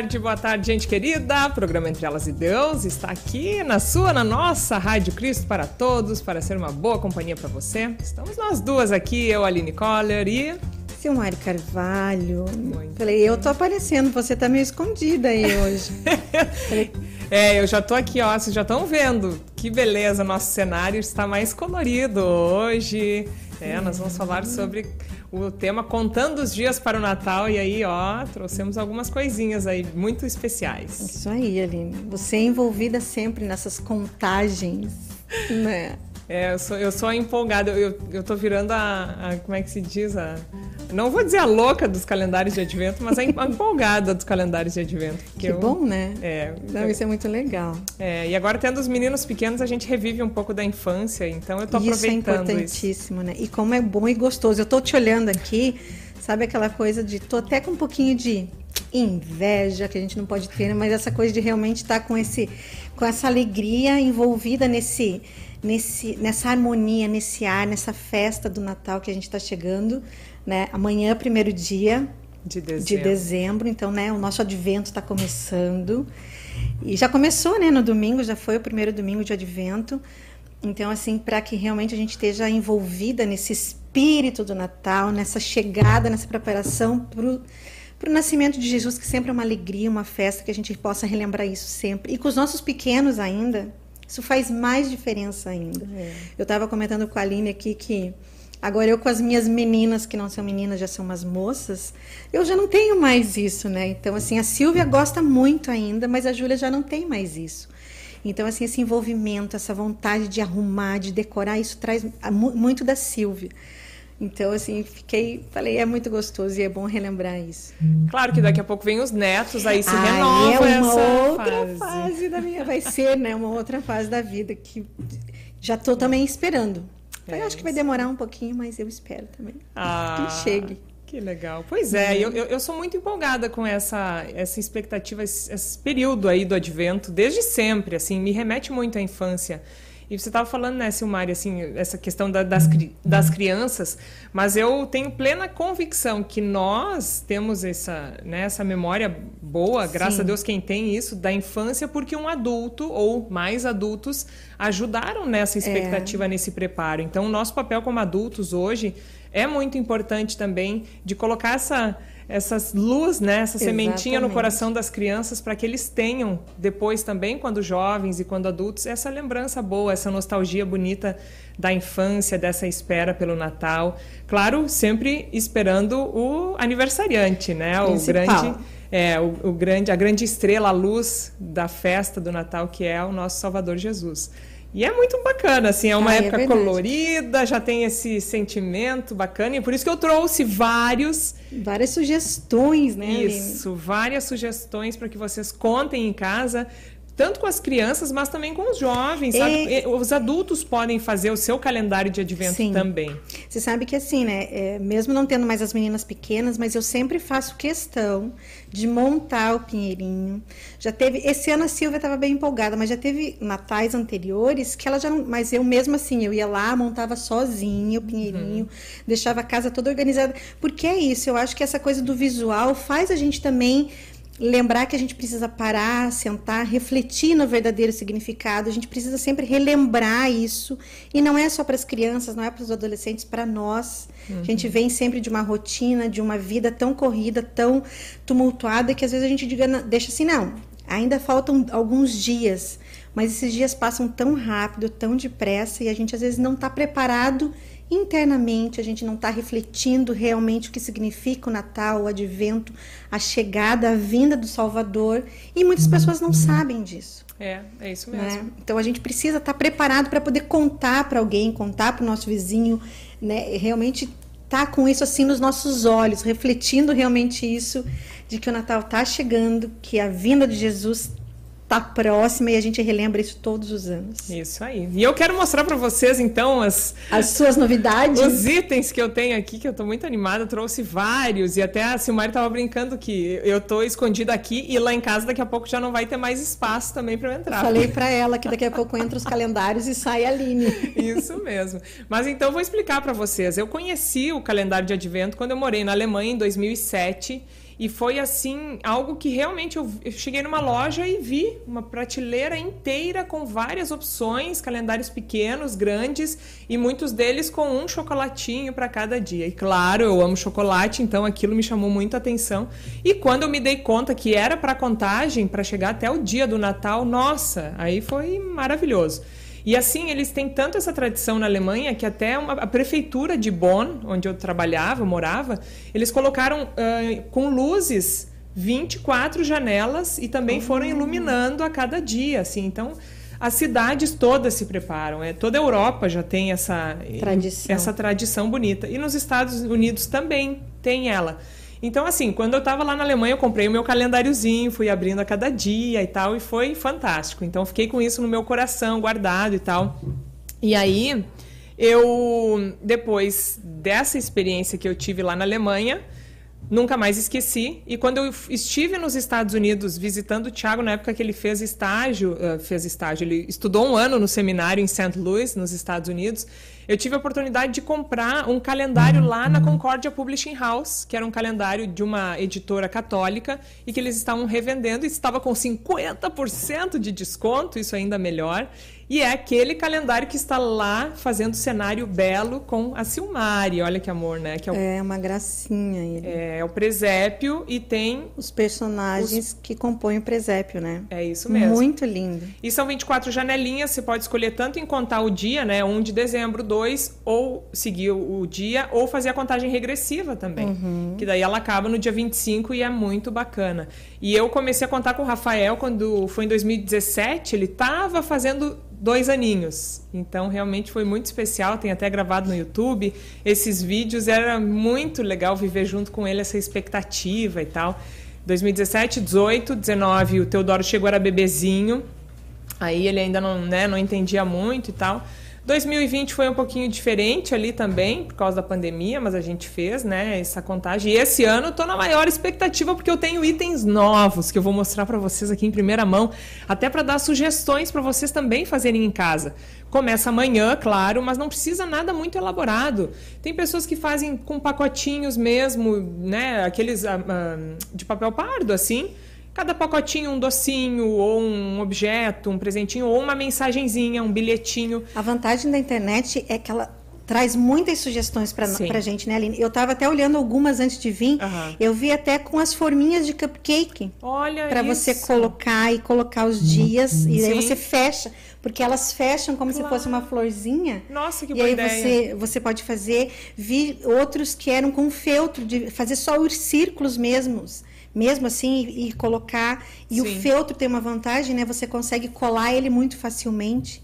Boa tarde, boa tarde, gente querida. O programa Entre Elas e Deus está aqui na sua, na nossa Rádio Cristo para todos, para ser uma boa companhia para você. Estamos nós duas aqui, eu, Aline Coller e Silmari Carvalho. Muito Falei, eu tô aparecendo, você tá meio escondida aí hoje. é, eu já tô aqui, ó, vocês já estão vendo. Que beleza, nosso cenário está mais colorido hoje. É, nós vamos falar sobre o tema Contando os Dias para o Natal. E aí, ó, trouxemos algumas coisinhas aí muito especiais. Isso aí, Aline. Você é envolvida sempre nessas contagens, né? É, eu sou, eu sou empolgada. Eu, eu tô virando a, a, Como é que se diz? A, não vou dizer a louca dos calendários de advento, mas a empolgada dos calendários de advento. Que eu, bom, né? É. Não, isso é muito legal. É, e agora tendo os meninos pequenos, a gente revive um pouco da infância, então eu tô isso é aproveitando isso. é importantíssimo, isso. né? E como é bom e gostoso. Eu tô te olhando aqui, sabe aquela coisa de... Tô até com um pouquinho de inveja que a gente não pode ter, né? mas essa coisa de realmente estar tá com esse com essa alegria envolvida nesse nesse nessa harmonia, nesse ar, nessa festa do Natal que a gente está chegando né? Amanhã, primeiro dia de dezembro. de dezembro, então, né? O nosso advento está começando e já começou, né? No domingo já foi o primeiro domingo de advento. Então, assim, para que realmente a gente esteja envolvida nesse espírito do Natal, nessa chegada, nessa preparação para o nascimento de Jesus, que sempre é uma alegria, uma festa, que a gente possa relembrar isso sempre. E com os nossos pequenos ainda, isso faz mais diferença ainda. É. Eu estava comentando com a Aline aqui que Agora eu com as minhas meninas, que não são meninas, já são umas moças, eu já não tenho mais isso, né? Então, assim, a Silvia gosta muito ainda, mas a Júlia já não tem mais isso. Então, assim, esse envolvimento, essa vontade de arrumar, de decorar, isso traz muito da Silvia. Então, assim, fiquei, falei, é muito gostoso e é bom relembrar isso. Claro que daqui a pouco vem os netos, aí se ah, renova é uma outra fase. fase da minha, vai ser, né, uma outra fase da vida que já estou também esperando. É, eu acho que vai demorar um pouquinho, mas eu espero também ah, que chegue. Que legal. Pois é, eu, eu, eu, sou muito empolgada com essa, essa expectativa, esse, esse período aí do advento, desde sempre, assim, me remete muito à infância. E você estava falando, né, Silmari, assim, essa questão da, das, das crianças, mas eu tenho plena convicção que nós temos essa, né, essa memória boa, Sim. graças a Deus quem tem isso, da infância, porque um adulto ou mais adultos ajudaram nessa é. expectativa, é. nesse preparo. Então, o nosso papel como adultos hoje é muito importante também de colocar essa essas luz, né, essa Exatamente. sementinha no coração das crianças para que eles tenham depois também, quando jovens e quando adultos, essa lembrança boa, essa nostalgia bonita da infância, dessa espera pelo Natal. Claro, sempre esperando o aniversariante, né, o grande é, o, o grande a grande estrela, a luz da festa do Natal que é o nosso Salvador Jesus. E é muito bacana, assim, é uma época é colorida, já tem esse sentimento bacana, e por isso que eu trouxe vários. Várias sugestões, né? Isso, Aline? várias sugestões para que vocês contem em casa tanto com as crianças, mas também com os jovens, é... Os adultos podem fazer o seu calendário de advento Sim. também. Você sabe que assim, né? É, mesmo não tendo mais as meninas pequenas, mas eu sempre faço questão de montar o pinheirinho. Já teve, esse ano a Silvia estava bem empolgada, mas já teve natais anteriores que ela já não, mas eu mesmo assim, eu ia lá, montava sozinha o pinheirinho, uhum. deixava a casa toda organizada. Porque é isso, eu acho que essa coisa do visual faz a gente também lembrar que a gente precisa parar, sentar, refletir no verdadeiro significado. A gente precisa sempre relembrar isso. E não é só para as crianças, não é para os adolescentes, para nós. Uhum. A gente vem sempre de uma rotina, de uma vida tão corrida, tão tumultuada, que às vezes a gente diga, deixa assim, não, ainda faltam alguns dias. Mas esses dias passam tão rápido, tão depressa, e a gente às vezes não está preparado internamente a gente não está refletindo realmente o que significa o Natal, o Advento, a chegada, a vinda do Salvador, e muitas pessoas não sabem disso. É, é isso mesmo. Né? Então a gente precisa estar tá preparado para poder contar para alguém, contar para o nosso vizinho, né? Realmente estar tá com isso assim nos nossos olhos, refletindo realmente isso de que o Natal está chegando, que a vinda de Jesus está próxima e a gente relembra isso todos os anos. Isso aí. E eu quero mostrar para vocês então as as suas novidades, os itens que eu tenho aqui que eu estou muito animada, eu trouxe vários e até a Silmar estava brincando que eu estou escondida aqui e lá em casa daqui a pouco já não vai ter mais espaço também para eu entrar. Falei para ela que daqui a pouco entra os calendários e sai a Aline. Isso mesmo. Mas então vou explicar para vocês. Eu conheci o calendário de advento quando eu morei na Alemanha em 2007 E foi assim, algo que realmente eu, eu, cheguei numa loja e vi uma prateleira inteira com várias opções, calendários pequenos, grandes e muitos deles com um chocolatinho para cada dia. E claro, eu amo chocolate, então aquilo me chamou muito a atenção. E quando eu me dei conta que era para contagem, para chegar até o dia do Natal, nossa, aí foi maravilhoso. E assim, eles têm tanto essa tradição na Alemanha que até uma, a prefeitura de Bonn, onde eu trabalhava, morava, eles colocaram uh, com luzes 24 janelas e também uhum. foram iluminando a cada dia, assim. Então, as cidades todas se preparam. É, toda a Europa já tem essa tradição. essa tradição bonita. E nos Estados Unidos também tem ela. Então, assim, quando eu estava lá na Alemanha, eu comprei o meu calendáriozinho, fui abrindo a cada dia e tal, e foi fantástico. Então, fiquei com isso no meu coração, guardado e tal. E aí, eu, depois dessa experiência que eu tive lá na Alemanha, nunca mais esqueci. E quando eu estive nos Estados Unidos visitando o Thiago, na época que ele fez estágio, uh, fez estágio, ele estudou um ano no seminário em St. Louis, nos Estados Unidos, eu tive a oportunidade de comprar um calendário lá na Concordia Publishing House, que era um calendário de uma editora católica e que eles estavam revendendo e estava com 50% de desconto, isso ainda melhor. E é aquele calendário que está lá fazendo cenário belo com a Silmari. Olha que amor, né? Que é, o... é uma gracinha ele. É, é o presépio e tem... Os personagens os... que compõem o presépio, né? É isso mesmo. Muito lindo. E são 24 janelinhas, você pode escolher tanto em contar o dia, né? 1 de dezembro, 2, ou seguir o dia, ou fazer a contagem regressiva também. Uhum. Que daí ela acaba no dia 25 e é muito bacana. E eu comecei a contar com o Rafael quando foi em 2017, ele estava fazendo dois aninhos. Então, realmente foi muito especial. Tem até gravado no YouTube esses vídeos. Era muito legal viver junto com ele essa expectativa e tal. 2017, 18, 19, o Teodoro chegou, era bebezinho. Aí ele ainda não, né, não entendia muito e tal. 2020 foi um pouquinho diferente ali também, por causa da pandemia, mas a gente fez, né, essa contagem. E esse ano eu tô na maior expectativa porque eu tenho itens novos que eu vou mostrar para vocês aqui em primeira mão, até para dar sugestões para vocês também fazerem em casa. Começa amanhã, claro, mas não precisa nada muito elaborado. Tem pessoas que fazem com pacotinhos mesmo, né, aqueles uh, uh, de papel pardo assim cada pacotinho um docinho ou um objeto, um presentinho ou uma mensagenzinha, um bilhetinho. A vantagem da internet é que ela traz muitas sugestões para a gente, né, Aline? Eu estava até olhando algumas antes de vir. Uhum. Eu vi até com as forminhas de cupcake. Olha Para você colocar e colocar os dias. E aí você fecha. Porque elas fecham como claro. se fosse uma florzinha. Nossa, que e boa aí ideia. Você, você pode fazer. Vi outros que eram com feltro, de fazer só os círculos mesmos mesmo assim e, e colocar. E Sim. o feltro tem uma vantagem, né? Você consegue colar ele muito facilmente.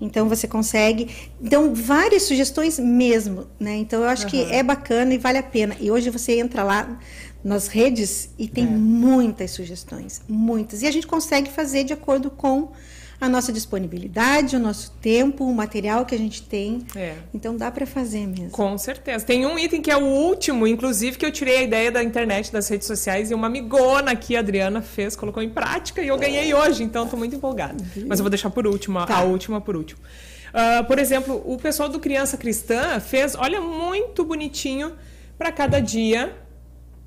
Então você consegue. Então, várias sugestões mesmo, né? Então eu acho uhum. que é bacana e vale a pena. E hoje você entra lá nas redes e tem é. muitas sugestões, muitas. E a gente consegue fazer de acordo com a nossa disponibilidade, o nosso tempo, o material que a gente tem. É. Então dá para fazer mesmo. Com certeza. Tem um item que é o último, inclusive, que eu tirei a ideia da internet, das redes sociais, e uma amigona aqui, a Adriana, fez, colocou em prática e eu ganhei hoje, então estou muito empolgada. Mas eu vou deixar por último, tá. a última por último. Uh, por exemplo, o pessoal do Criança Cristã fez, olha, muito bonitinho para cada dia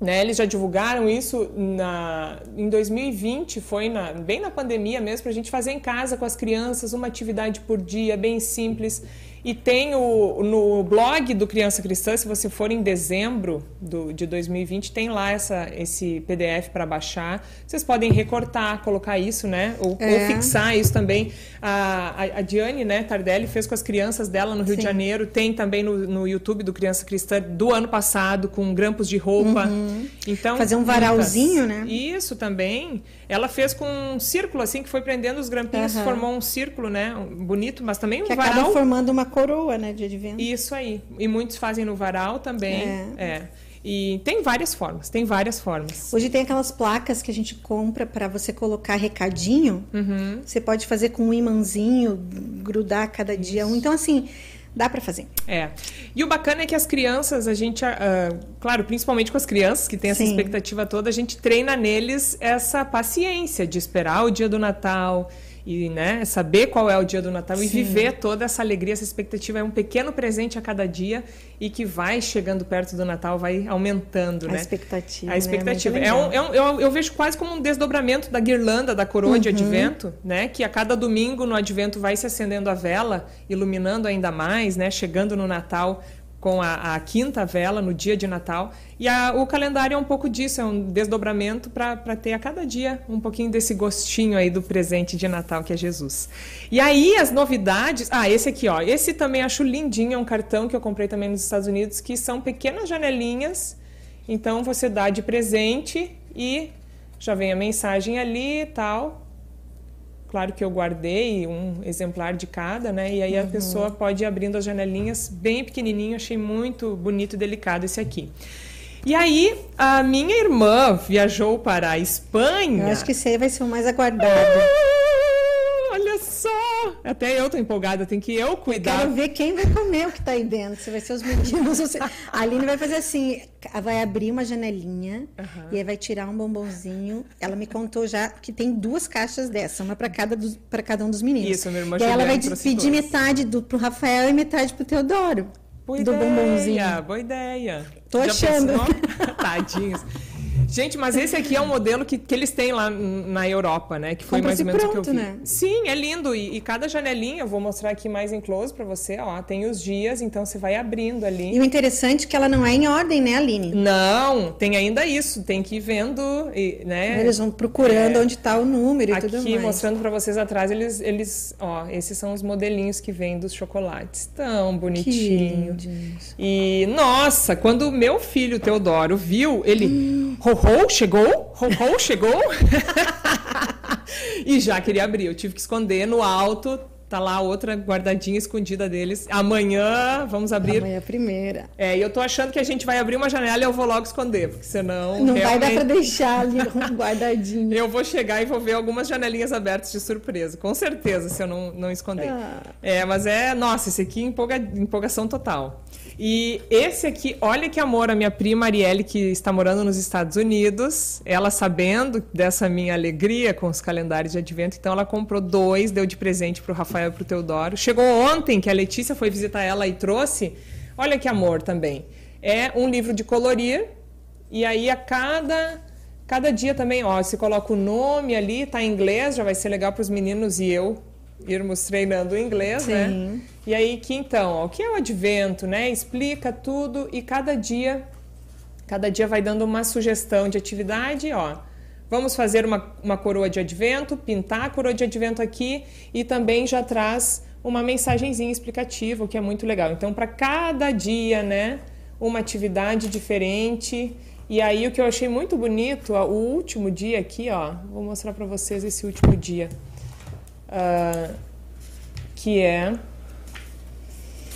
né, eles já divulgaram isso na, em 2020, foi na, bem na pandemia mesmo, para a gente fazer em casa com as crianças, uma atividade por dia, bem simples. E tem o, no blog do Criança Cristã, se você for em dezembro do, de 2020, tem lá essa, esse PDF para baixar. Vocês podem recortar, colocar isso, né? Ou, é. ou fixar isso também. A, a, a, Diane né, Tardelli fez com as crianças dela no Rio Sim. de Janeiro. Tem também no, no YouTube do Criança Cristã do ano passado, com grampos de roupa. Uhum. Então, Fazer um varalzinho, né? Isso também. Ela fez com um círculo, assim, que foi prendendo os grampinhos, uhum. formou um círculo, né? Bonito, mas também um que varal. acaba formando uma coroa, né, de advento. Isso aí. E muitos fazem no varal também. É. é. E tem várias formas, tem várias formas. Hoje tem aquelas placas que a gente compra para você colocar recadinho. Uhum. Você pode fazer com um imãzinho, grudar cada Isso. dia um. Então, assim, dá para fazer. É. E o bacana é que as crianças, a gente, uh, claro, principalmente com as crianças que têm essa Sim. expectativa toda, a gente treina neles essa paciência de esperar o dia do Natal, e né, saber qual é o dia do Natal Sim. e viver toda essa alegria, essa expectativa. É um pequeno presente a cada dia e que vai chegando perto do Natal, vai aumentando. A né? expectativa. A expectativa. Né? É, um, é um, eu, eu, vejo quase como um desdobramento da guirlanda, da coroa uhum. de advento, né? que a cada domingo no advento vai se acendendo a vela, iluminando ainda mais, né? chegando no Natal com a, a, quinta vela no dia de Natal. E a, o calendário é um pouco disso, é um desdobramento para ter a cada dia um pouquinho desse gostinho aí do presente de Natal que é Jesus. E aí as novidades. Ah, esse aqui, ó. Esse também acho lindinho, é um cartão que eu comprei também nos Estados Unidos, que são pequenas janelinhas. Então você dá de presente e já vem a mensagem ali e tal. Claro que eu guardei um exemplar de cada, né? E aí a uhum. pessoa pode ir abrindo as janelinhas bem pequenininho. Achei muito bonito e delicado esse aqui. E aí, a minha irmã viajou para a Espanha. Eu acho que esse aí vai ser o mais aguardado. Só! Até eu tô empolgada, tem que eu cuidar. Eu quero ver quem vai comer o que tá aí dentro. Se vai ser os meninos. Você... A Aline vai fazer assim: vai abrir uma janelinha uhum. e aí vai tirar um bombonzinho. Ela me contou já que tem duas caixas dessa, uma para cada, cada um dos meninos. Isso, minha irmã E ela vai pedir metade do, pro Rafael e metade pro Teodoro. Boa do ideia, bombonzinho. Boa ideia. Tô já achando. Tadinhos. Gente, mas esse aqui é um modelo que, que eles têm lá na Europa, né? Que foi mais ou menos pronto, o que eu vi. Né? Sim, é lindo. E, e, cada janelinha, eu vou mostrar aqui mais em close para você, ó, tem os dias, então você vai abrindo ali. E o interessante é que ela não é em ordem, né, Aline? Não, tem ainda isso, tem que ir vendo, né? Eles vão procurando é, onde está o número e aqui, tudo mais. Aqui, mostrando para vocês atrás, eles, eles, ó, esses são os modelinhos que vêm dos chocolates. Tão bonitinho. E, nossa, quando o meu filho, Teodoro, viu, ele... Hum. Ho, ho, chegou? Ho, ho, chegou? e já queria abrir. Eu tive que esconder no alto. Tá lá outra guardadinha escondida deles. Amanhã vamos abrir. Amanhã é primeira. É, e eu tô achando que a gente vai abrir uma janela e eu vou logo esconder, porque senão. Não realmente... vai dar pra deixar ali guardadinho. eu vou chegar e vou ver algumas janelinhas abertas de surpresa, com certeza, se eu não, não esconder. Ah. É, mas é. Nossa, esse aqui empolga... empolgação total. E esse aqui, olha que amor, a minha prima Arielle, que está morando nos Estados Unidos, ela sabendo dessa minha alegria com os calendários de advento, então ela comprou dois, deu de presente para o Rafael e para o Teodoro. Chegou ontem que a Letícia foi visitar ela e trouxe, olha que amor também. É um livro de colorir, e aí a cada cada dia também, ó, você coloca o nome ali, tá em inglês, já vai ser legal para os meninos e eu irmos treinando o inglês, né? Sim. né? E aí que então, ó, o que é o advento, né? Explica tudo e cada dia, cada dia vai dando uma sugestão de atividade, ó. Vamos fazer uma, uma coroa de advento, pintar a coroa de advento aqui e também já traz uma mensagenzinha explicativa, o que é muito legal. Então, para cada dia, né, uma atividade diferente. E aí o que eu achei muito bonito, ó, o último dia aqui, ó, vou mostrar para vocês esse último dia uh, que é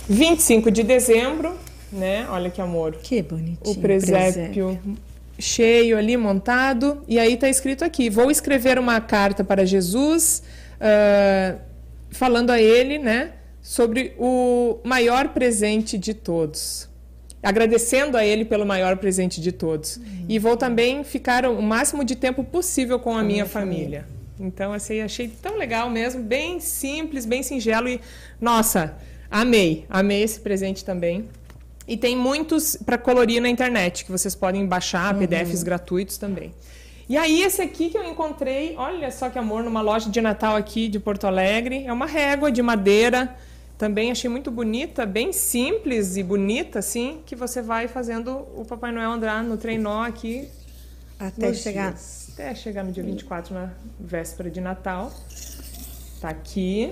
25 de dezembro, né? Olha que amor. Que bonitinho. O presépio, presépio. cheio ali, montado. E aí está escrito aqui: Vou escrever uma carta para Jesus, uh, falando a ele, né? Sobre o maior presente de todos. Agradecendo a ele pelo maior presente de todos. Uhum. E vou também ficar o máximo de tempo possível com a minha família. família. Então, assim, achei tão legal mesmo, bem simples, bem singelo e, nossa, amei, amei esse presente também. E tem muitos para colorir na internet, que vocês podem baixar, uhum. PDFs gratuitos também. E aí, esse aqui que eu encontrei, olha só que amor, numa loja de Natal aqui de Porto Alegre, é uma régua de madeira, também achei muito bonita, bem simples e bonita, assim, que você vai fazendo o Papai Noel andar no trenó aqui. Até chegar. Dias até chegar no dia 24, na véspera de Natal. Tá aqui.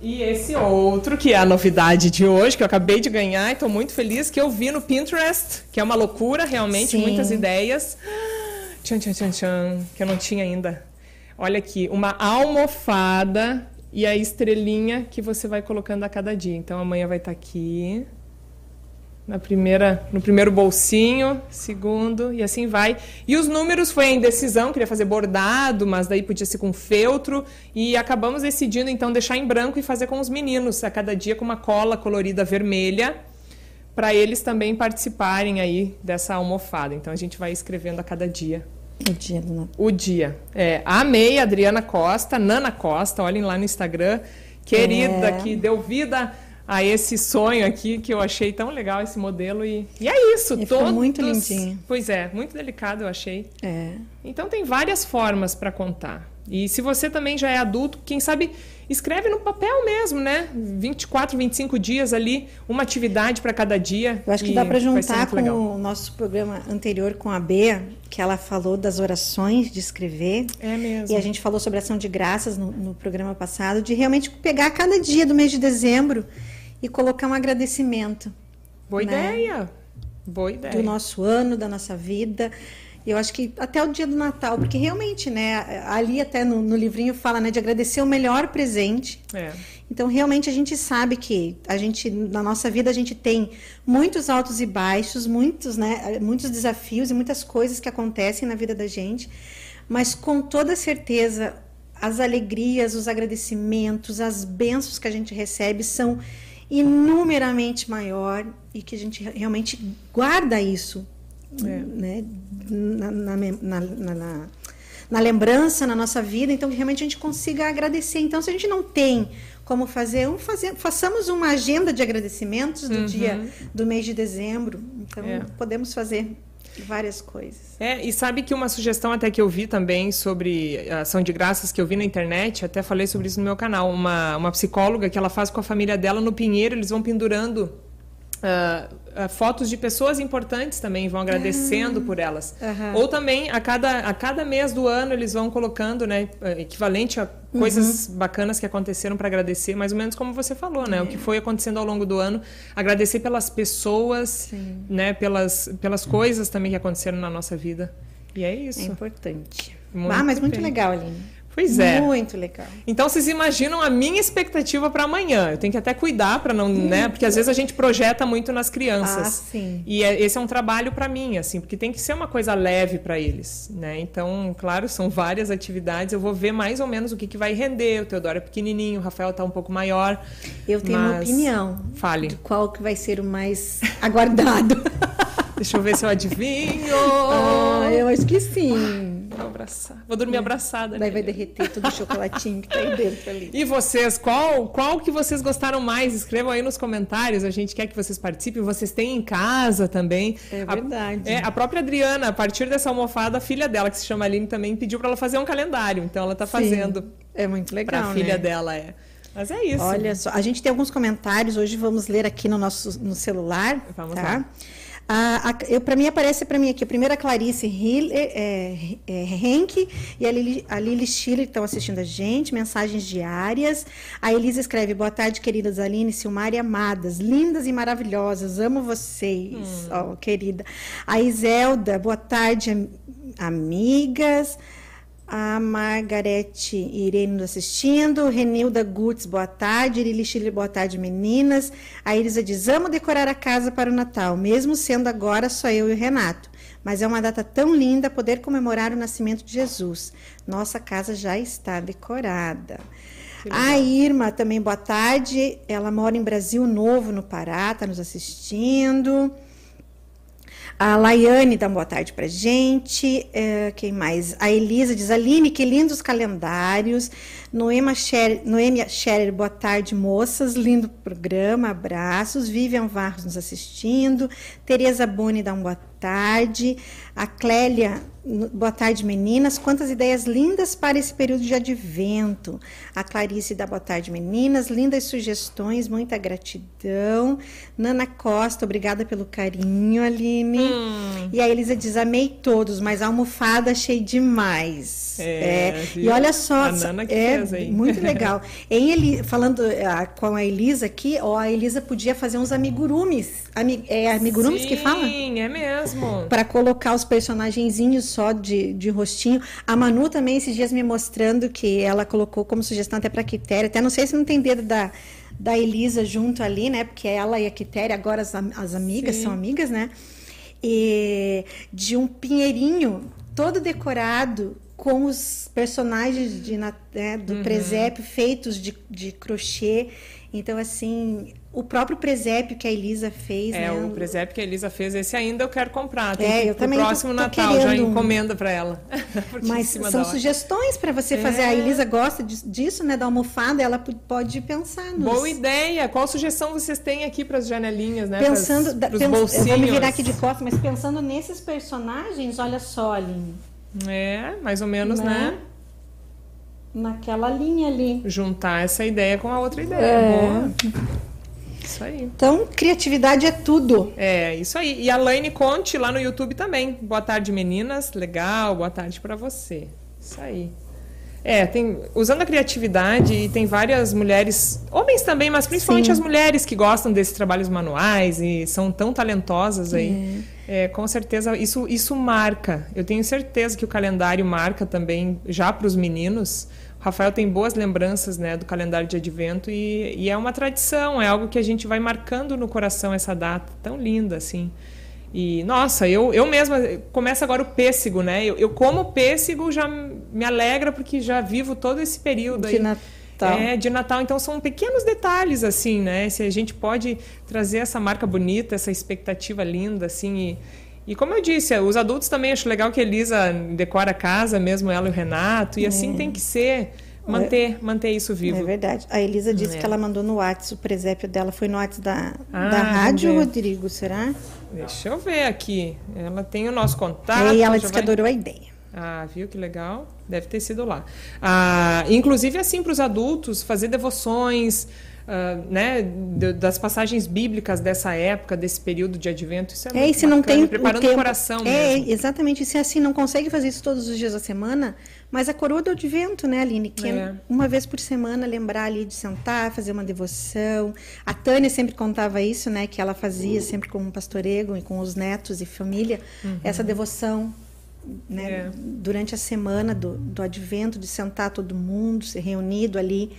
E esse outro, que é a novidade de hoje, que eu acabei de ganhar e estou muito feliz, que eu vi no Pinterest, que é uma loucura, realmente, Sim. muitas ideias. Tchan, tchan, tchan, tchan, que eu não tinha ainda. Olha aqui, uma almofada e a estrelinha que você vai colocando a cada dia. Então amanhã vai estar tá aqui na primeira, no primeiro bolsinho, segundo e assim vai. E os números foi a indecisão, queria fazer bordado, mas daí podia ser com feltro e acabamos decidindo então deixar em branco e fazer com os meninos, a cada dia com uma cola colorida vermelha, para eles também participarem aí dessa almofada. Então a gente vai escrevendo a cada dia. O dia do Natal. O dia. É, amei, Adriana Costa, Nana Costa, olhem lá no Instagram. Querida, é. que deu vida a esse sonho aqui que eu achei tão legal esse modelo e, e é isso. E todos, muito lindinho. Pois é, muito delicado eu achei. É. Então tem várias formas para contar. E se você também já é adulto, quem sabe escreve no papel mesmo, né? 24, 25 dias ali, uma atividade para cada dia. Eu acho que dá para juntar com legal. o nosso programa anterior com a Bea, que ela falou das orações de escrever. É mesmo. E a gente falou sobre ação de graças no, no programa passado, de realmente pegar cada dia do mês de dezembro e colocar um agradecimento. Boa né? ideia. Boa ideia. Do nosso ano, da nossa vida. Eu acho que até o dia do Natal, porque realmente, né, ali até no, no livrinho fala, né, de agradecer o melhor presente. É. Então, realmente a gente sabe que a gente na nossa vida a gente tem muitos altos e baixos, muitos, né, muitos desafios e muitas coisas que acontecem na vida da gente, mas com toda certeza as alegrias, os agradecimentos, as bênçãos que a gente recebe são inumeramente maior e que a gente realmente guarda isso é. né, na, na, na, na, na lembrança, na nossa vida, então que realmente a gente consiga agradecer. Então, se a gente não tem como fazer, um fazer façamos uma agenda de agradecimentos do uhum. dia do mês de dezembro. Então, é. podemos fazer várias coisas. É, e sabe que uma sugestão até que eu vi também sobre ação de graças que eu vi na internet, até falei sobre isso no meu canal, uma, uma psicóloga que ela faz com a família dela no Pinheiro, eles vão pendurando uh, uh, fotos de pessoas importantes também, vão agradecendo por elas. Uhum. Ou também, a cada, a cada mês do ano, eles vão colocando, né, equivalente a coisas uhum. bacanas que aconteceram para agradecer, mais ou menos como você falou, né? É. O que foi acontecendo ao longo do ano, agradecer pelas pessoas, Sim. né, pelas, pelas coisas também que aconteceram na nossa vida. E é isso. É importante. Muito ah, mas muito bem. legal, Aline. Pois é. Muito legal. Então vocês imaginam a minha expectativa para amanhã. Eu tenho que até cuidar para não, hum. né? Porque às vezes a gente projeta muito nas crianças. Ah, sim. E é, esse é um trabalho para mim, assim, porque tem que ser uma coisa leve para eles, né? Então, claro, são várias atividades. Eu vou ver mais ou menos o que, que vai render. O Teodoro é pequenininho, o Rafael está um pouco maior. Eu tenho mas... uma opinião. Fale. De qual que vai ser o mais aguardado. Deixa eu ver se eu adivinho. Ah, eu acho que sim. Vou abraçar. Vou dormir é. abraçada. Daí vai derreter todo o chocolatinho que tá aí dentro ali. E vocês, qual, qual que vocês gostaram mais? Escrevam aí nos comentários. A gente quer que vocês participem. Vocês têm em casa também. É verdade. A, é, a própria Adriana, a partir dessa almofada, a filha dela, que se chama Aline, também pediu para ela fazer um calendário. Então ela tá fazendo. É muito legal. Pra filha né? dela, é. Mas é isso. Olha só, a gente tem alguns comentários, hoje vamos ler aqui no nosso no celular. Vamos tá? lá. Para mim, aparece para mim aqui a primeira Clarice Hiller, é, é, Henke e a Lili, a Lili Schiller estão assistindo a gente, mensagens diárias. A Elisa escreve: Boa tarde, queridas Aline, Silmar e amadas, lindas e maravilhosas, amo vocês, hum. oh, querida. A Iselda, boa tarde, amigas a Margarete Irene nos assistindo, Renilda Gutz, boa tarde, Irili Chile, boa tarde, meninas. A Elisa diz, amo decorar a casa para o Natal, mesmo sendo agora só eu e o Renato. Mas é uma data tão linda poder comemorar o nascimento de Jesus. Nossa casa já está decorada. A Irma também, boa tarde. Ela mora em Brasil Novo, no Pará, está nos assistindo. A Laiane dá uma boa tarde para gente. É, quem mais? A Elisa diz: Aline, que lindos calendários. Noema Scherer, Scherer, boa tarde, moças. Lindo programa, abraços. Vivian Varros nos assistindo. Tereza Boni dá uma boa tarde. A Clélia Boa tarde, meninas. Quantas ideias lindas para esse período de advento. A Clarice dá boa tarde, meninas. Lindas sugestões, muita gratidão. Nana Costa, obrigada pelo carinho, Aline. Hum. E a Elisa diz: amei todos, mas a almofada achei demais. É, é. E olha só, a Nana que é fez, hein? muito legal. em Eli, falando uh, com a Elisa aqui, ó, a Elisa podia fazer uns amigurumis. Ami, é amigurumis Sim, que fala? Sim, é mesmo. Para colocar os personagenzinhos só de, de rostinho. A Manu também esses dias me mostrando que ela colocou como sugestão até para a Quitéria. Até não sei se não tem dedo da, da Elisa junto ali, né? Porque ela e a Quitéria agora as, as amigas Sim. são amigas, né? E de um pinheirinho todo decorado com os personagens de, né, do uhum. presépio feitos de, de crochê. Então, assim, o próprio presépio que a Elisa fez. É, né? o presépio que a Elisa fez, esse ainda eu quero comprar. Tem é, eu também próximo tô, tô Natal, já encomenda para ela. Mas são sugestões para você fazer. É. A Elisa gosta disso, né? Da almofada, ela pode pensar nos... Boa ideia! Qual sugestão vocês têm aqui para as janelinhas, né? Pensando, pras, pens, bolsinhos. Eu vou me virar aqui de costas, mas pensando nesses personagens, olha só, Aline. É, mais ou menos, né? né? Naquela linha ali. Juntar essa ideia com a outra ideia. É. Boa. Isso aí. Então, criatividade é tudo. É, isso aí. E a Laine Conte lá no YouTube também. Boa tarde, meninas. Legal, boa tarde para você. Isso aí. É, tem, usando a criatividade, e tem várias mulheres, homens também, mas principalmente Sim. as mulheres que gostam desses trabalhos manuais e são tão talentosas aí. É. É, com certeza, isso, isso marca. Eu tenho certeza que o calendário marca também, já para os meninos, Rafael tem boas lembranças né, do calendário de advento e, e, é uma tradição, é algo que a gente vai marcando no coração essa data tão linda assim. E, nossa, eu, eu mesma, começa agora o pêssego, né? Eu, eu como pêssego, já me alegra porque já vivo todo esse período de aí. Natal. É, de Natal. Então são pequenos detalhes, assim, né? Se a gente pode trazer essa marca bonita, essa expectativa linda, assim, e, e como eu disse, os adultos também acho legal que a Elisa decora a casa, mesmo ela e o Renato, e assim é. tem que ser. Manter, manter isso vivo. É verdade. A Elisa disse é. que ela mandou no WhatsApp, o presépio dela foi no WhatsApp da, ah, da rádio, Rodrigo, será? Deixa eu ver aqui. Ela tem o nosso contato. E ela disse vai... que adorou a ideia. Ah, viu que legal? Deve ter sido lá. Ah, inclusive, assim, para os adultos, fazer devoções, Uh, né, das passagens bíblicas dessa época, desse período de advento. Isso é, é e se não tem preparando o, tempo, o coração É, mesmo. exatamente. Se assim não consegue fazer isso todos os dias da semana, mas a coroa do advento, né, Aline? Que é. é. uma vez por semana lembrar ali de sentar, fazer uma devoção. A Tânia sempre contava isso, né, que ela fazia sempre com o pastorego e com os netos e família, uhum. essa devoção né, é. durante a semana do, do advento, de sentar todo mundo, se reunido ali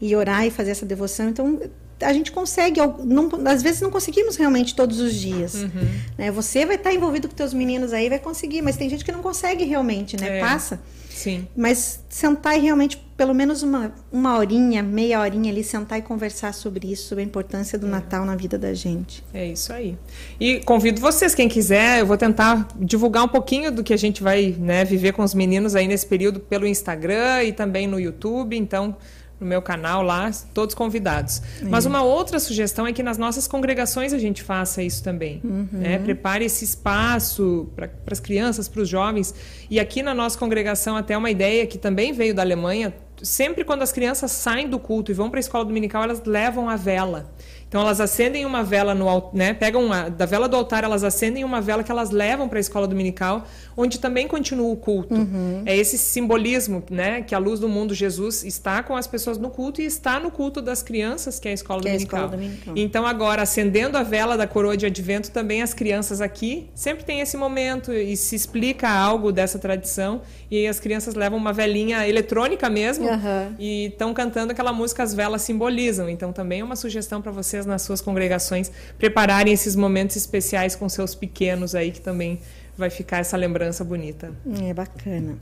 e orar e fazer essa devoção. Então, a gente consegue, não, às vezes não conseguimos realmente todos os dias. Uhum. Né? Você vai estar envolvido com teus meninos aí, vai conseguir, mas tem gente que não consegue realmente, né? É. Passa. Sim. Mas sentar e realmente, pelo menos uma, uma horinha, meia horinha ali, sentar e conversar sobre isso, sobre a importância do é. Natal na vida da gente. É isso aí. E convido vocês, quem quiser, eu vou tentar divulgar um pouquinho do que a gente vai né, viver com os meninos aí nesse período pelo Instagram e também no YouTube. Então, no meu canal lá, todos convidados. Uhum. Mas uma outra sugestão é que nas nossas congregações a gente faça isso também. Uhum. Né? Prepare esse espaço para as crianças, para os jovens. E aqui na nossa congregação, até uma ideia que também veio da Alemanha, sempre quando as crianças saem do culto e vão para a escola dominical, elas levam a vela. Então elas acendem uma vela no, né, pegam a, da vela do altar, elas acendem uma vela que elas levam para a escola dominical, onde também continua o culto. Uhum. É esse simbolismo, né, que a luz do mundo Jesus está com as pessoas no culto e está no culto das crianças, que é a escola, que dominical. É a escola dominical. Então agora acendendo a vela da coroa de advento, também as crianças aqui sempre tem esse momento e se explica algo dessa tradição e aí as crianças levam uma velinha eletrônica mesmo uhum. e estão cantando aquela música as velas simbolizam. Então também é uma sugestão para vocês nas suas congregações prepararem esses momentos especiais com seus pequenos aí, que também vai ficar essa lembrança bonita. É bacana.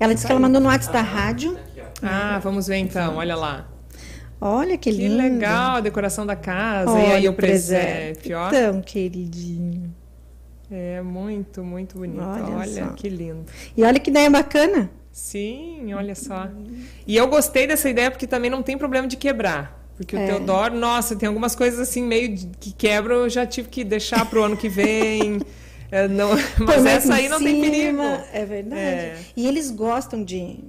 Ela disse que ela mandou no WhatsApp da rádio. Ah, vamos ver então, olha lá. Olha que lindo. Que legal a decoração da casa olha, e aí o presépio. Ó. Tão queridinho. É muito, muito bonito. Olha, olha que lindo. E olha que ideia bacana. Sim, olha só. E eu gostei dessa ideia porque também não tem problema de quebrar. Porque é. o Teodoro, nossa, tem algumas coisas assim meio que quebram, eu já tive que deixar para o ano que vem. é, não, mas essa aí não cima, tem perigo. É verdade. É. E eles gostam de,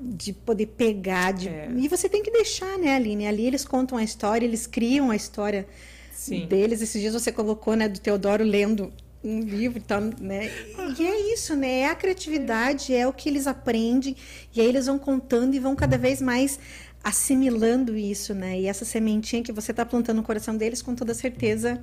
de poder pegar. De, é. E você tem que deixar, né, Aline? Ali eles contam a história, eles criam a história Sim. deles. Esses dias você colocou, né, do Teodoro lendo um livro e tal, né? E é isso, né? É a criatividade, é o que eles aprendem, e aí eles vão contando e vão cada vez mais assimilando isso, né? E essa sementinha que você está plantando no coração deles, com toda certeza,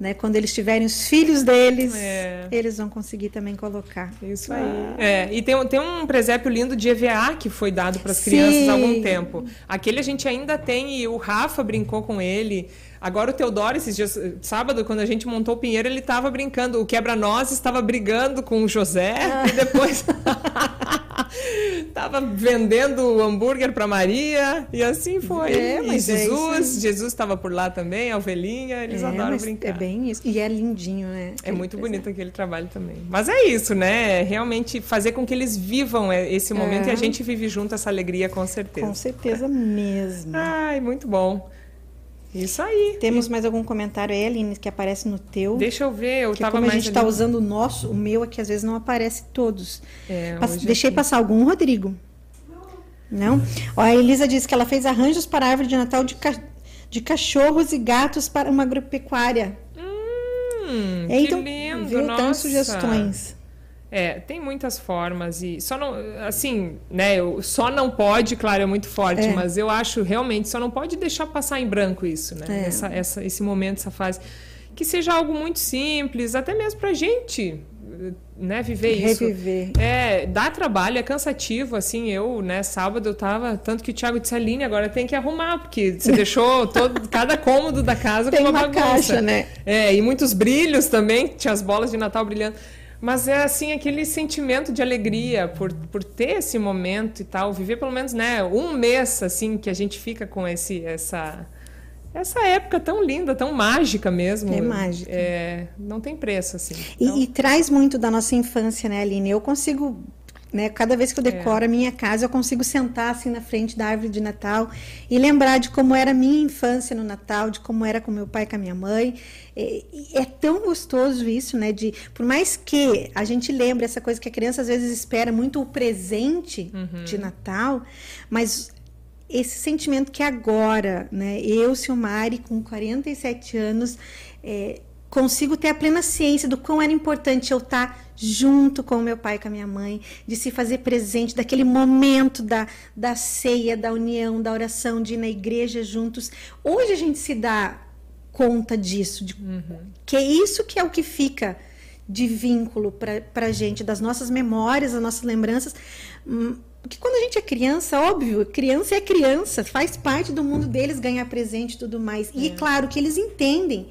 né? Quando eles tiverem os filhos deles, é. eles vão conseguir também colocar. Isso aí. Ah. É, e tem, tem um presépio lindo de EVA que foi dado para as crianças há algum tempo. Aquele a gente ainda tem e o Rafa brincou com ele. Agora o Teodoro, esses dias, sábado, quando a gente montou o Pinheiro, ele estava brincando. O Quebra-Nós estava brigando com o José ah. e depois estava vendendo hambúrguer para Maria e assim foi. É, e é Jesus, é Jesus estava por lá também, a ovelhinha, eles é, adoram brincar. É bem isso. E é lindinho, né? É muito bonito aquele trabalho também. Mas é isso, né? Realmente fazer com que eles vivam esse momento e a é. gente vive junto essa alegria com certeza. Com certeza mesmo. Ai, muito bom. Isso aí. Temos mais algum comentário aí, Aline, que aparece no teu? Deixa eu ver, eu que tava como mais a gente está usando o nosso, o meu aqui às vezes não aparece todos. É, deixei aqui. passar algum, Rodrigo? Não? Ó, a Elisa disse que ela fez arranjos para a árvore de Natal de, ca... de cachorros e gatos para uma agropecuária. Hum, é, então, que lindo, viu? Nossa. Então, sugestões. É, tem muitas formas e só não, assim, né, só não pode, claro, é muito forte, é. mas eu acho realmente só não pode deixar passar em branco isso, né? É. Essa, essa, esse momento, essa fase, que seja algo muito simples, até mesmo pra gente, né, viver Reviver. isso. É, dá trabalho, é cansativo, assim, eu, né, sábado eu tava, tanto que o Thiago disse, Aline, agora tem que arrumar, porque você deixou todo, cada cômodo da casa tem com uma, uma bagunça. caixa, né? É, e muitos brilhos também, tinha as bolas de Natal brilhando. Mas é assim aquele sentimento de alegria por, por ter esse momento e tal, viver pelo menos né, um mês assim que a gente fica com esse essa essa época tão linda, tão mágica mesmo. É mágica. É, não tem preço assim. Então... E, e, traz muito da nossa infância, né, Aline? Eu consigo né? Cada vez que eu decoro é. a minha casa, eu consigo sentar assim na frente da árvore de Natal e lembrar de como era a minha infância no Natal, de como era com meu pai e com a minha mãe. É, é tão gostoso isso, né? De, por mais que a gente lembre essa coisa que a criança às vezes espera muito o presente uhum. de Natal, mas esse sentimento que agora, né? Eu, Silmari, com 47 anos, é, consigo ter a plena ciência do quão era importante eu estar junto com meu pai e com a minha mãe, de se fazer presente, daquele momento da, da ceia, da união, da oração, de ir na igreja juntos. Hoje a gente se dá conta disso, de, uhum. que é isso que é o que fica de vínculo para a gente, das nossas memórias, das nossas lembranças. Porque hum, quando a gente é criança, óbvio, criança é criança, faz parte do mundo deles ganhar presente e tudo mais. E é claro que eles entendem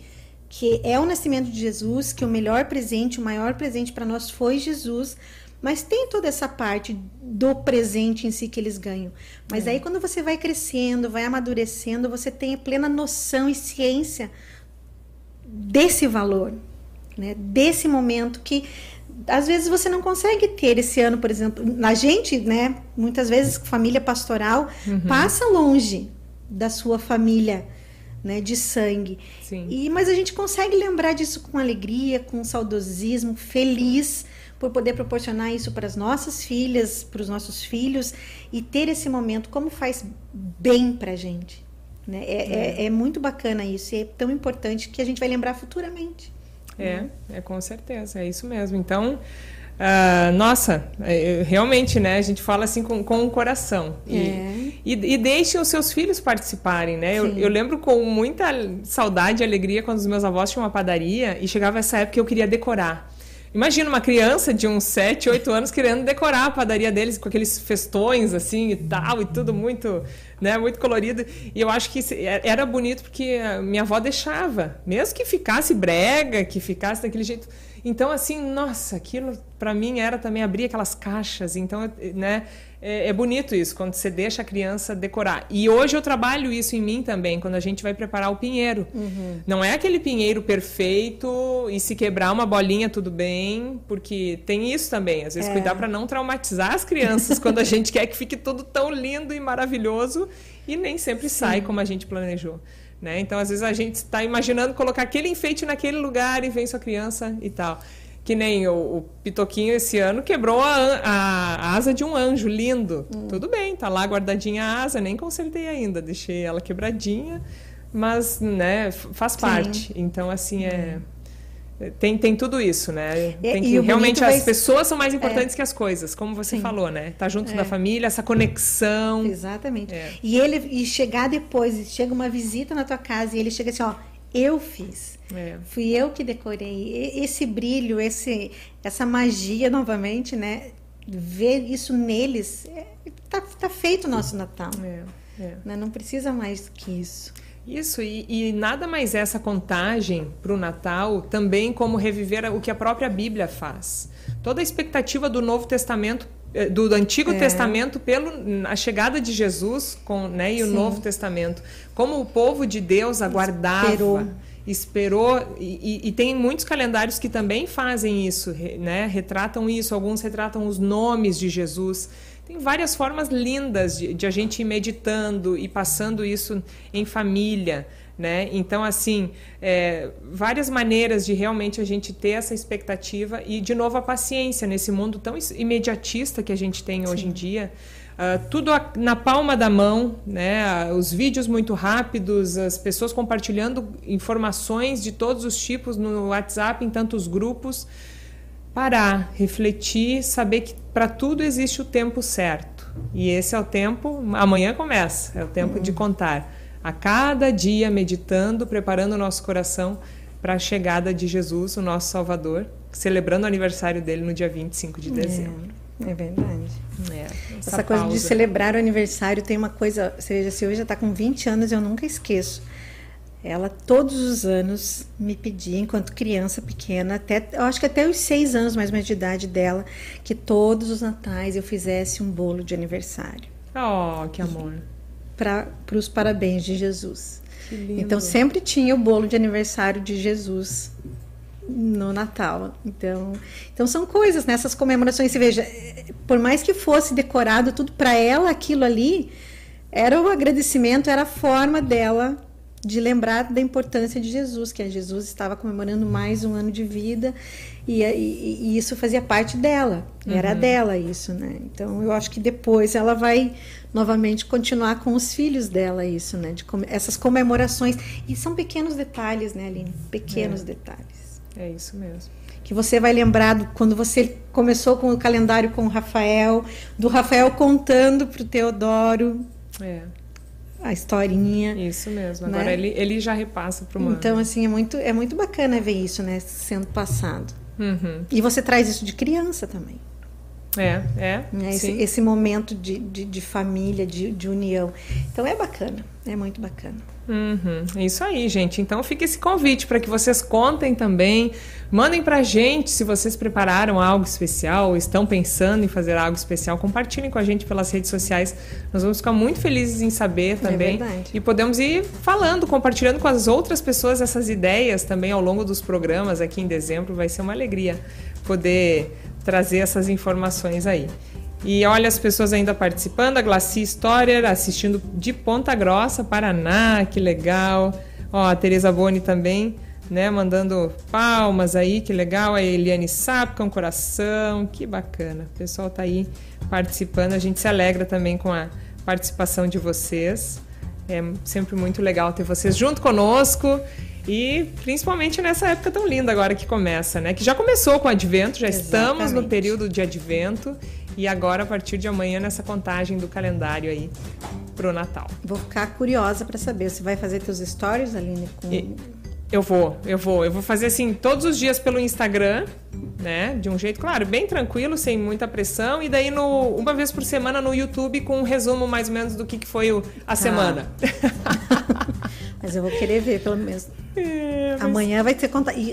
que é o nascimento de Jesus, que o melhor presente, o maior presente para nós foi Jesus, mas tem toda essa parte do presente em si que eles ganham. Mas é. aí quando você vai crescendo, vai amadurecendo, você tem a plena noção e ciência desse valor, né? Desse momento que às vezes você não consegue ter esse ano, por exemplo, a gente, né, muitas vezes família pastoral uhum. passa longe da sua família né, de sangue. Sim. E, mas a gente consegue lembrar disso com alegria, com saudosismo, feliz por poder proporcionar isso para as nossas filhas, para os nossos filhos e ter esse momento como faz bem para a gente. Né? É, é. É, é, muito bacana isso e é tão importante que a gente vai lembrar futuramente. É, né? é com certeza, é isso mesmo. Então, Uh, nossa, é, realmente, né? A gente fala assim com, com o coração. E, é. e, e deixem os seus filhos participarem, né? Eu, eu, lembro com muita saudade e alegria quando os meus avós tinham uma padaria e chegava essa época que eu queria decorar. Imagina uma criança de uns 7, 8 anos querendo decorar a padaria deles com aqueles festões assim e tal, e tudo muito, né, muito colorido. E eu acho que era bonito porque minha avó deixava, mesmo que ficasse brega, que ficasse daquele jeito então, assim, nossa, aquilo para mim era também abrir aquelas caixas. Então, né, é, é, bonito isso, quando você deixa a criança decorar. E hoje eu trabalho isso em mim também, quando a gente vai preparar o pinheiro. Uhum. Não é aquele pinheiro perfeito e se quebrar uma bolinha, tudo bem, porque tem isso também. Às vezes, é. cuidar para não traumatizar as crianças quando a gente quer que fique tudo tão lindo e maravilhoso e nem sempre Sim. sai como a gente planejou. Né? Então, às vezes, a gente está imaginando colocar aquele enfeite naquele lugar e vem sua criança e tal. Que nem o, o Pitoquinho esse ano quebrou a, a, a, asa de um anjo lindo. Hum. Tudo bem, tá lá guardadinha a asa, nem consertei ainda, deixei ela quebradinha, mas né, faz Sim. parte. Então, assim, é. Tem, tem tudo isso, né? Tem que, realmente as vai... pessoas são mais importantes é. que as coisas, como você Sim. falou, né? Tá junto é. da família, essa conexão. Exatamente. É. E ele e chegar depois, chega uma visita na tua casa e ele chega assim, ó, eu fiz. É. Fui eu que decorei. Esse brilho, esse, essa magia novamente, né? Ver isso neles, é, tá, tá feito o nosso Natal. É, é. Né? Não precisa mais que isso. Isso, e, e, nada mais é essa contagem para o Natal também como reviver o que a própria Bíblia faz. Toda a expectativa do Novo Testamento, eh, do, do Antigo é. Testamento, pelo a chegada de Jesus com, né, e Sim. o Novo Testamento. Como o povo de Deus aguardava. Esperou esperou e, e, tem muitos calendários que também fazem isso, né? Retratam isso. Alguns retratam os nomes de Jesus. Tem várias formas lindas de, de a gente ir meditando e passando isso em família. Né? Então, assim, é, várias maneiras de realmente a gente ter essa expectativa e, de novo, a paciência nesse mundo tão imediatista que a gente tem Sim. hoje em dia. Uh, tudo na palma da mão, né? os vídeos muito rápidos, as pessoas compartilhando informações de todos os tipos no WhatsApp, em tantos grupos parar, refletir, saber que para tudo existe o tempo certo. E esse é o tempo, amanhã começa, é o tempo uhum. de contar. A cada dia meditando, preparando o nosso coração para a chegada de Jesus, o nosso Salvador, celebrando o aniversário dele no dia 25 de dezembro. É, é verdade. É, essa, essa coisa de celebrar o aniversário tem uma coisa, você veja, se hoje já está com 20 anos, eu nunca esqueço ela todos os anos me pedia, enquanto criança pequena, até eu acho que até os seis anos mais ou menos de idade dela, que todos os natais eu fizesse um bolo de aniversário. Oh, que amor! Para os parabéns de Jesus. Então sempre tinha o bolo de aniversário de Jesus no Natal. Então, então são coisas nessas né? comemorações. Você veja, por mais que fosse decorado tudo para ela, aquilo ali era o agradecimento, era a forma dela de lembrar da importância de Jesus, que Jesus estava comemorando mais um ano de vida e, e, e isso fazia parte dela, era uhum. dela isso, né? Então eu acho que depois ela vai novamente continuar com os filhos dela isso, né? De essas comemorações e são pequenos detalhes, né, Aline? Pequenos é. detalhes. É isso mesmo que você vai lembrar do, quando você começou com o calendário com o Rafael, do Rafael contando para o Teodoro. É a historinha. Isso mesmo. Agora né? ele, ele já repassa para o mundo. Então, assim, é muito, é muito bacana ver isso, né? Sendo passado. Uhum. E você traz isso de criança também. É, é. Né? Esse, esse, momento de, de, de família, de, de união. Então é bacana, é muito bacana. Uhum, é isso aí, gente. Então fica esse convite para que vocês contem também. Mandem para a gente se vocês prepararam algo especial, estão pensando em fazer algo especial. Compartilhem com a gente pelas redes sociais. Nós vamos ficar muito felizes em saber é também. É e podemos ir falando, compartilhando com as outras pessoas essas ideias também ao longo dos programas aqui em dezembro. Vai ser uma alegria poder trazer essas informações aí. E olha as pessoas ainda participando, a Glaci Storer assistindo de Ponta Grossa, Paraná, que legal. Ó, a Tereza Boni também, né, mandando palmas aí, que legal. A Eliane Sapka, um coração, que bacana. O pessoal tá aí participando, a gente se alegra também com a participação de vocês. É sempre muito legal ter vocês junto conosco. E principalmente nessa época tão linda agora que começa, né? Que já começou com o advento, já Exatamente. estamos no período de advento e agora, a partir de amanhã, nessa contagem do calendário aí pro Natal. Vou ficar curiosa para saber. Você vai fazer teus stories, Aline? Com... E... Eu vou, eu vou. Eu vou fazer assim todos os dias pelo Instagram, né? De um jeito, claro, bem tranquilo, sem muita pressão. E daí, no, uma vez por semana no YouTube com um resumo mais ou menos do que, que foi o, a ah. semana. Mas eu vou querer ver, pelo menos. É, mas... Amanhã vai ter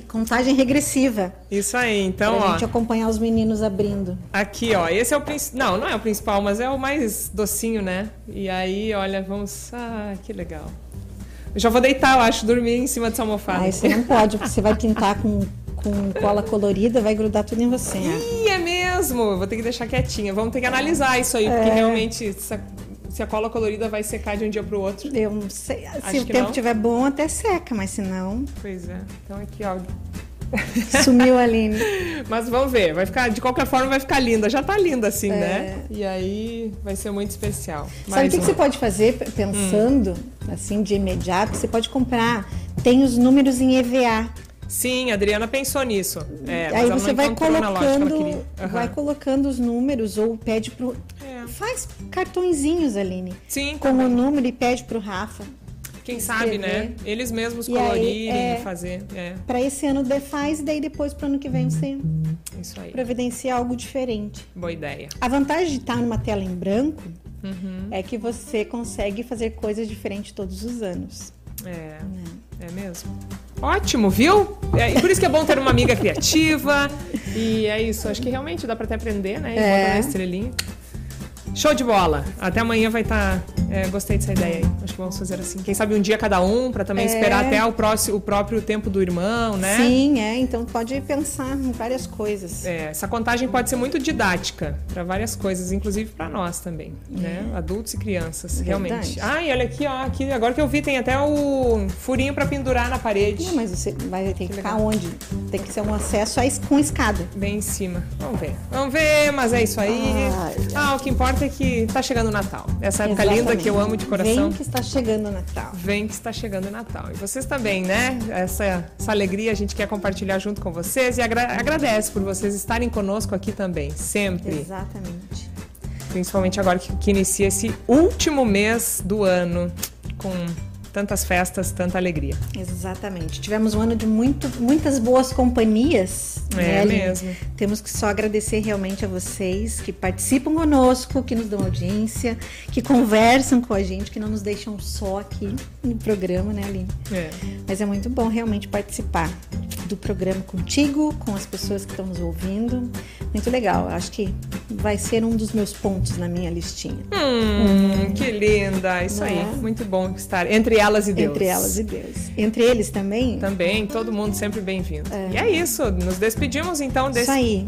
contagem regressiva. Isso aí, então, pra ó. gente acompanhar os meninos abrindo. Aqui, ó. Esse é o principal. Não, não é o principal, mas é o mais docinho, né? E aí, olha, vamos. Ah, que legal. Eu já vou deitar, eu acho, dormir em cima dessa almofada. Aí você não pode, porque você vai pintar com, com cola colorida, vai grudar tudo em você. Ih, é mesmo! Vou ter que deixar quietinha. Vamos ter que analisar isso aí, porque é... realmente se a cola colorida vai secar de um dia para o outro. Eu não sei. Acho se o tempo estiver bom, até seca, mas se não. Pois é. Então aqui, ó. Sumiu a Aline. Mas vamos ver, vai ficar, de qualquer forma vai ficar linda. Já tá linda assim, é. né? E aí vai ser muito especial. Sabe o que, que, você pode fazer pensando hum. assim de imediato? Você pode comprar, tem os números em EVA. Sim, a Adriana pensou nisso. É, aí você vai colocando, uhum. vai colocando os números ou pede pro é. faz cartõezinhos, Aline. Sim. Com também. o número e pede pro Rafa. Quem sabe, né? Eles mesmos colorirem, aí, é, fazer. É. Para esse ano faz e daí depois para o ano que vem você Isso aí. providenciar algo diferente. Boa ideia. A vantagem de estar numa tela em branco uhum. é que você consegue fazer coisas diferentes todos os anos. É, é, é mesmo. Ótimo, viu? É, e por isso que é bom ter uma amiga criativa. E é isso, acho que realmente dá para até aprender, né? E é. botar estrelinha. Show de bola. Até amanhã vai estar. Tá, é, gostei dessa ideia aí. Acho que vamos fazer assim. Quem sabe um dia cada um, para também é... esperar até o, próximo, o próprio tempo do irmão, né? Sim, é. Então pode pensar em várias coisas. É, essa contagem pode ser muito didática para várias coisas, inclusive para nós também, né? É. Adultos e crianças, Verdade. realmente. Ah, e olha aqui, ó. Aqui, agora que eu vi, tem até o furinho para pendurar na parede. Não, mas você vai ter que, que ficar onde? Tem que ser um acesso com escada. Bem em cima. Vamos ver. Vamos ver, mas é isso aí. Ai, ah, o que importa é que está chegando o Natal. Essa época Exatamente. linda que eu amo de coração. Vem que está chegando o Natal. Vem que está chegando o Natal. E vocês também, né? Essa, essa alegria a gente quer compartilhar junto com vocês e agra agradece por vocês estarem conosco aqui também, sempre. Exatamente. Principalmente agora que, que inicia esse último mês do ano com tantas festas, tanta alegria. Exatamente. Tivemos um ano de muito, muitas boas companhias. É né, mesmo. Temos que só agradecer realmente a vocês que participam conosco, que nos dão audiência, que conversam com a gente, que não nos deixam só aqui no programa, né, Aline? É. Mas é muito bom realmente participar do programa contigo, com as pessoas que estão nos ouvindo. Muito legal. Acho que vai ser um dos meus pontos na minha listinha. Hum, hum. que linda! Isso aí. É? Muito bom estar entre elas e Deus. Entre elas e Deus. Entre eles também? Também, todo mundo sempre bem-vindo. É. E é isso. Nos despedimos então desse, isso aí.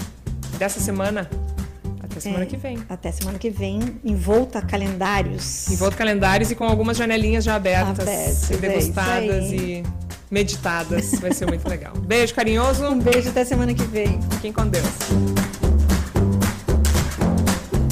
dessa semana. Até semana é, que vem. Até semana que vem, envolta calendários. Envolta calendários e com algumas janelinhas já abertas, abertas e degustadas e meditadas. Vai ser muito legal. Beijo carinhoso. Um beijo até semana que vem. Fiquem com Deus.